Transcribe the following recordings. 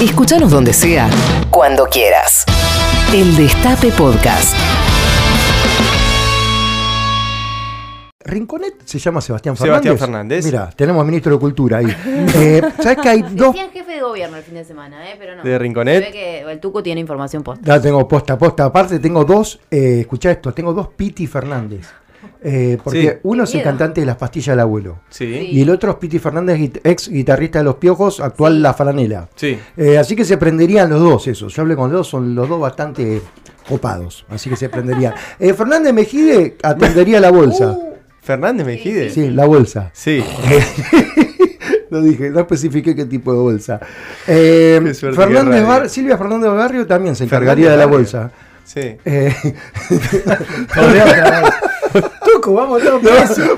Escúchanos donde sea, cuando quieras. El Destape Podcast. Rinconet se llama Sebastián Fernández. Sebastián Fernández. Mira, tenemos ministro de Cultura ahí. Eh, ¿Sabes que hay dos? Decían jefe de gobierno el fin de semana, ¿eh? pero no. ¿De Rinconet? Se ve que el Tuco tiene información posta. Ya tengo posta, posta. Aparte tengo dos, eh, escucha esto, tengo dos Piti Fernández. Eh, porque Sí. uno es el cantante de Las Pastillas del Abuelo. Sí. Y el otro es Piti Fernández, ex guitarrista de Los Piojos, actual Sí. La Franela. Sí. Eh, así que se prenderían los dos esos. Yo hablé con los dos, son los dos bastante copados. Así que se prenderían. Eh, Fernández Mejide atendería la bolsa. ¿Fernández Mejide? Sí, la bolsa. Sí. No dije, no especifiqué qué tipo de bolsa. Eh, Fernández. Bar- Silvia Fernández Barrio también se encargaría de la bolsa. Sí. Tuco, vamos todos por eso.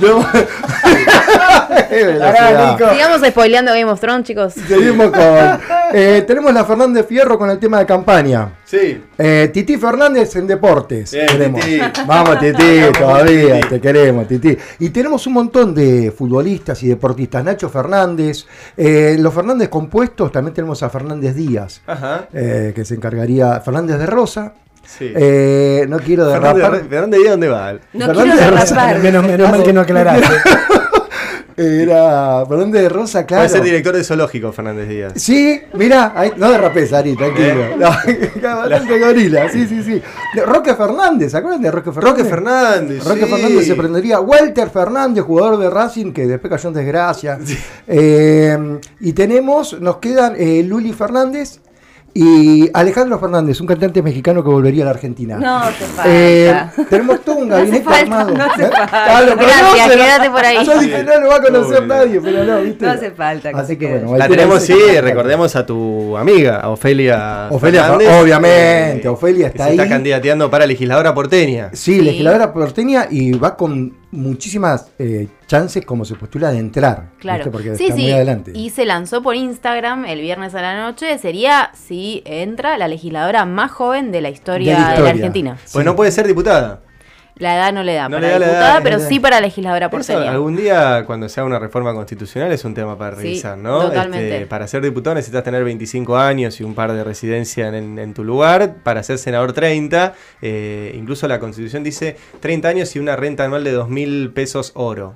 no. Velocidad. Sigamos spoileando Game of Thrones, chicos. Seguimos con. eh, tenemos la Fernández Fierro con el tema de campaña. Sí. Eh, Titi Fernández en deportes. Bien, Queremos. Titi. Vamos, Titi, todavía te queremos, Titi. Y tenemos un montón de futbolistas y deportistas. Nacho Fernández, eh, los Fernández compuestos, también tenemos a Fernández Díaz, Ajá. eh, que se encargaría. Fernández de Rosa. Sí. Eh, no quiero derrapar. Fernández Díaz, ¿dónde va? No Fernández quiero de derrapar. Menos, menos mal que no aclaraste. Era Fernández de Rosa, claro. Puede ser director de zoológico, Fernández Díaz. Sí, mira, ahí- no derrapes, Ari, tranquilo. ¿Eh? No, gorila, sí, sí, sí. De Roque Fernández, ¿se acuerdan de Roque Fernández? Roque Fernández. Roque sí. Fernández se prendería. Walter Fernández, jugador de Racing, que después cayó en desgracia. Eh, y tenemos, nos quedan eh, Luli Fernández y Alejandro Fernández, un cantante mexicano que volvería a la Argentina. No te falta. Eh, tenemos todo un gabinete falta, armado. no hace ¿Eh? falta. Ah, Gracias, quédate por ahí. Yo dije, no lo va a conocer Obvio. nadie, pero no, ¿viste? No hace falta que Así que bueno, La tenemos, sí, recordemos a tu amiga, Ofelia. Ofelia, Fernández, obviamente, Ofelia que está se ahí. está candidateando para legisladora porteña. Sí, Sí. legisladora porteña y va con muchísimas eh, chances como se postula de entrar. Claro. ¿viste? Porque Sí, está muy sí. adelante. Y se lanzó por Instagram el viernes a la noche. Sería, si entra, la legisladora más joven de la historia De de la. Argentina. Pues Sí. no puede ser diputada. La edad no le da No para le da la diputada, edad, pero sí para legisladora porteña. algún día, cuando sea una reforma constitucional, es un tema para Sí, revisar, ¿no? totalmente. Este, para ser diputado necesitas tener 25 años y un par de residencia en, en tu lugar. Para ser senador, 30. Eh, incluso la constitución dice 30 años y una renta anual de 2 mil pesos oro.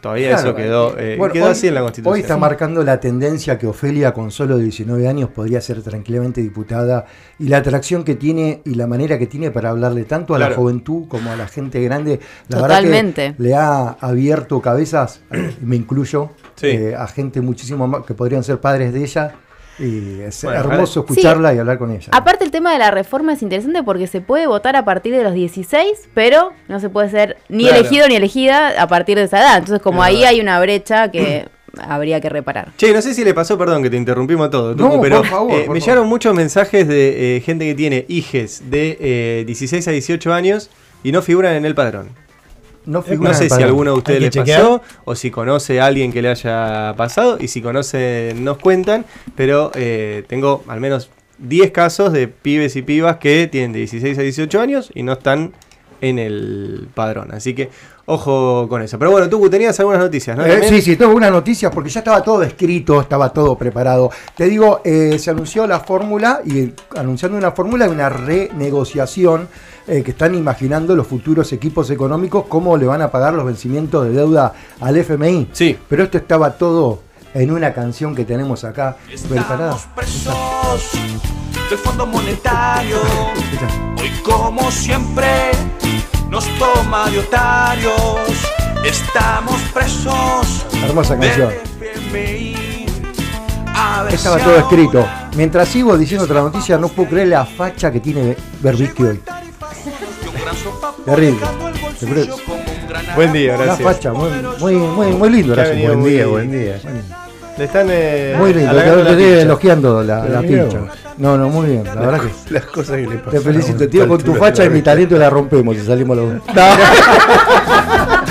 Todavía Claro. eso quedó, eh, Bueno, quedó hoy- así en la constitución. Hoy está marcando la tendencia que Ofelia con solo 19 años podría ser tranquilamente diputada y la atracción que tiene y la manera que tiene para hablarle tanto a la juventud como a la gente grande. La Totalmente. verdad que le ha abierto cabezas, me incluyo, Sí. eh, a gente muchísimo más que podrían ser padres de ella. Y es Bueno, hermoso Sí. escucharla y hablar con ella. Aparte el tema de la reforma es interesante porque se puede votar a partir de los 16, pero no se puede ser ni Claro. elegido ni elegida a partir de esa edad. Entonces como ahí hay una brecha que habría que reparar. Che, no sé si le pasó, perdón que te interrumpimos todo, No, pero por favor, eh, por me llegaron muchos mensajes de eh, gente que tiene hijes de eh, 16 a 18 años y no figuran en el padrón. No, figura en sé si alguno de ustedes les que chequear. pasó o si conoce a alguien que le haya pasado y si conoce nos cuentan, pero eh, tengo al menos 10 casos de pibes y pibas que tienen de 16 a 18 años y no están en el padrón. Así que ojo con eso. Pero bueno, tú tenías algunas noticias, ¿no? Eh, sí, sí, tengo unas noticias porque ya estaba todo escrito, estaba todo preparado. Te digo, eh, se anunció la fórmula y anunciando una fórmula de una renegociación eh, que están imaginando los futuros equipos económicos cómo le van a pagar los vencimientos de deuda al FMI. Sí. Pero esto estaba todo en una canción que tenemos acá preparada. Presos del Fondo Monetario. Hoy como siempre nos toma de otarios. Estamos presos Hermosa canción. Estaba todo escrito. Mientras sigo diciendo otra noticia, no puedo creer la facha que tiene Berbisky hoy. Terrible. Buen día, Una gracias. facha, muy, muy, muy, muy lindo. Buen muy- día, buen día. Le están eh, Muy lindo, te, te elogiando la, la pincha. No, no, muy bien, la verdad que Las cosas que le pasan. te felicito, tío, con tu facha y mi talento la rompemos si salimos los dos.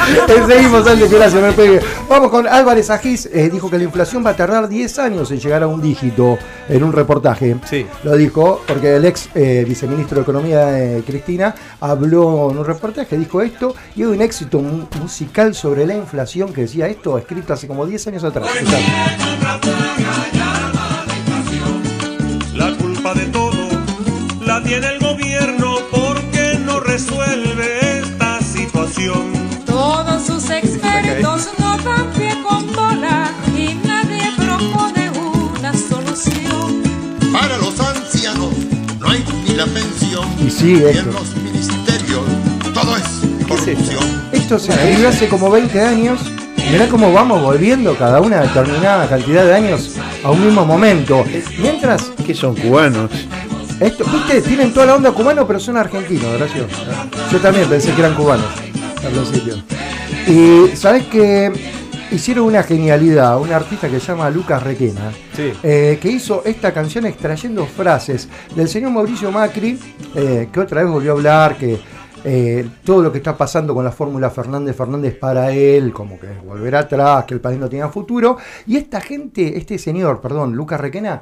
Seguimos antes que pegue. Vamos con Álvarez Agis. Eh, dijo que la inflación va a tardar 10 años en llegar a un dígito en un reportaje. Sí. Lo dijo porque el ex eh, viceministro de Economía, eh, Cristina, habló en un reportaje, dijo esto, y hay un éxito musical sobre la inflación que decía esto, escrito hace como 10 años atrás. La culpa de todo la tiene el sí, esto. ministerios todo es corrupción. Esto se escribió hace como 20 años. Mirá cómo vamos volviendo cada una determinada cantidad de años a un mismo momento. Mientras, Que son cubanos. esto, viste, tienen toda la onda cubano, pero son argentinos, gracias. Yo también pensé que eran cubanos al principio. Y sabes que hicieron una genialidad, un artista que se llama Lucas Requena, Sí. eh, que hizo esta canción extrayendo frases del señor Mauricio Macri, eh, que otra vez volvió a hablar que eh, todo lo que está pasando con la fórmula Fernández Fernández para él, como que volver atrás, que el país no tenga futuro. Y esta gente, este señor, perdón, Lucas Requena,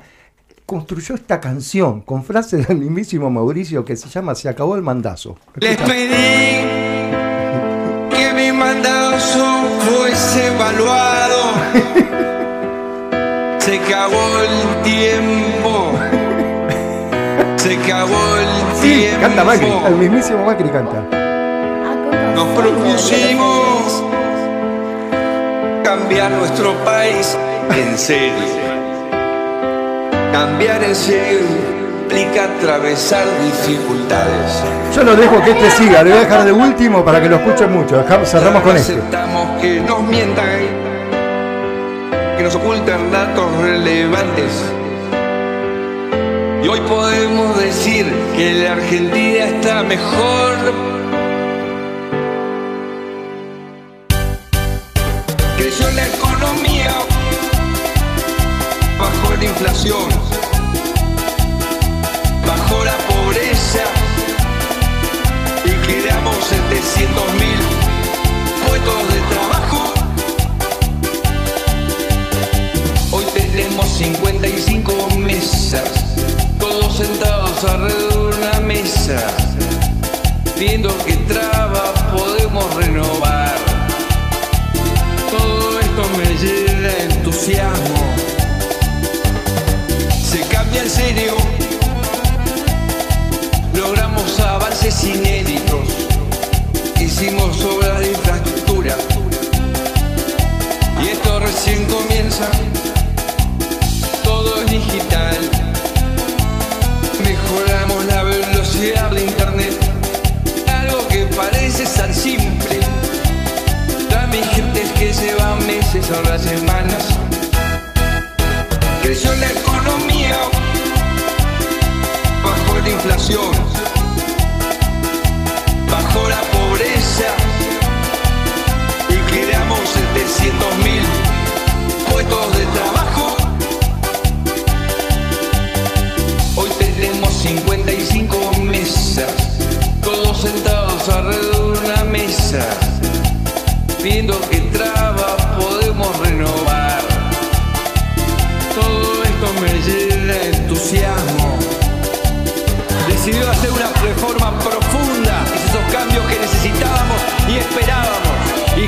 construyó esta canción con frases del mismísimo Mauricio que se llama Se acabó el mandazo. Les pedí que mi mandazo fuese evaluado. Se acabó el tiempo. Se acabó el Sí, tiempo. canta Macri, el mismísimo Macri canta. Nos propusimos cambiar nuestro país en serio. Cambiar en serio implica atravesar dificultades. Yo lo dejo que este siga, lo voy a dejar de último para que lo escuchen mucho. Dejamos- cerramos con No este. Aceptamos que nos mientan, que nos ocultan datos relevantes. Y hoy podemos decir que la Argentina está mejor. Creció la economía, bajó la inflación, 700 Todo es digital, mejoramos la velocidad de internet, algo que parece tan simple. Trámites que llevan meses o las semanas. Creció la economía, bajó la inflación, bajó la pobreza. Y creamos 700 mil 55 mesas, todos sentados alrededor de una mesa, viendo que traba podemos renovar. Todo esto me llena de entusiasmo. Decidió hacer una reforma profunda, esos cambios que necesitábamos y esperábamos. Y